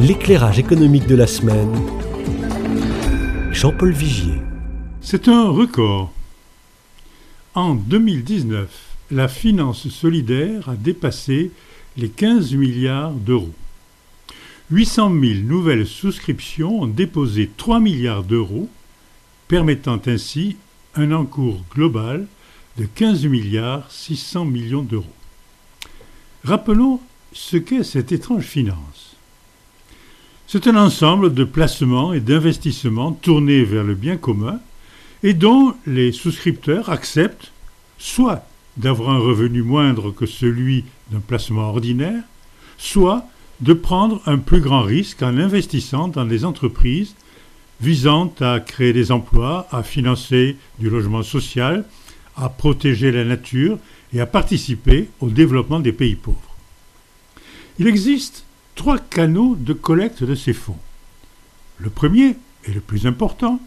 L'éclairage économique de la semaine. Jean-Paul Vigier. C'est un record. En 2019, la finance solidaire a dépassé les 15 milliards d'euros. 800 000 nouvelles souscriptions ont déposé 3 milliards d'euros, permettant ainsi un encours global de 15 milliards 600 millions d'euros. Rappelons ce qu'est cette étrange finance. C'est un ensemble de placements et d'investissements tournés vers le bien commun et dont les souscripteurs acceptent soit d'avoir un revenu moindre que celui d'un placement ordinaire, soit de prendre un plus grand risque en investissant dans des entreprises visant à créer des emplois, à financer du logement social, à protéger la nature et à participer au développement des pays pauvres. Il existe trois canaux de collecte de ces fonds. Le premier, et le plus important,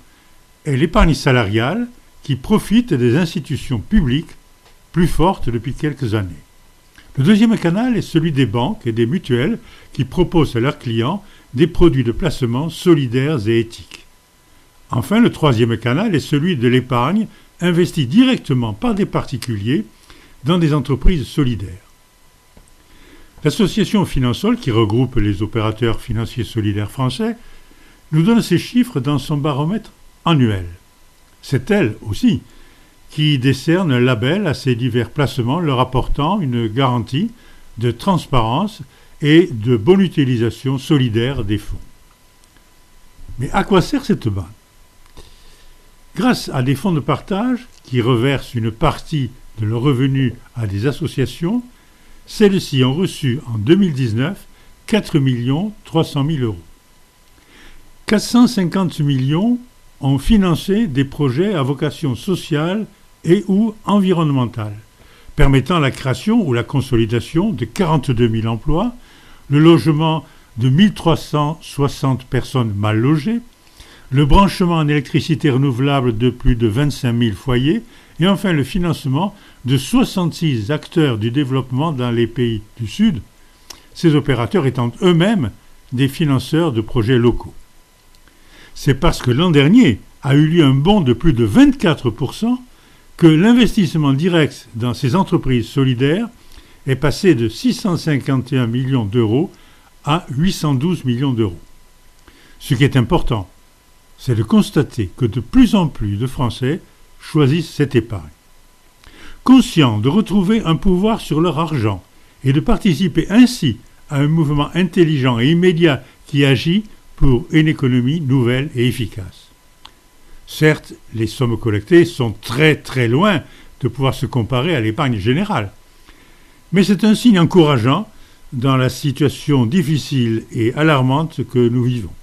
est l'épargne salariale qui profite des institutions publiques plus fortes depuis quelques années. Le deuxième canal est celui des banques et des mutuelles qui proposent à leurs clients des produits de placement solidaires et éthiques. Enfin, le troisième canal est celui de l'épargne investie directement par des particuliers dans des entreprises solidaires. L'association Finansol, qui regroupe les opérateurs financiers solidaires français, nous donne ces chiffres dans son baromètre annuel. C'est elle aussi qui décerne un label à ces divers placements leur apportant une garantie de transparence et de bonne utilisation solidaire des fonds. Mais à quoi sert cette banque? Grâce à des fonds de partage qui reversent une partie de leurs revenus à des associations, celles-ci ont reçu en 2019 4 300 000 euros. 450 millions ont financé des projets à vocation sociale et ou environnementale, permettant la création ou la consolidation de 42 000 emplois, le logement de 1360 personnes mal logées, le branchement en électricité renouvelable de plus de 25 000 foyers et enfin le financement de 66 acteurs du développement dans les pays du Sud, ces opérateurs étant eux-mêmes des financeurs de projets locaux. C'est parce que l'an dernier a eu lieu un bond de plus de 24% que l'investissement direct dans ces entreprises solidaires est passé de 651 millions d'euros à 812 millions d'euros. Ce qui est important, c'est de constater que de plus en plus de Français choisissent cette épargne. Conscients de retrouver un pouvoir sur leur argent et de participer ainsi à un mouvement intelligent et immédiat qui agit pour une économie nouvelle et efficace. Certes, les sommes collectées sont très très loin de pouvoir se comparer à l'épargne générale. Mais c'est un signe encourageant dans la situation difficile et alarmante que nous vivons.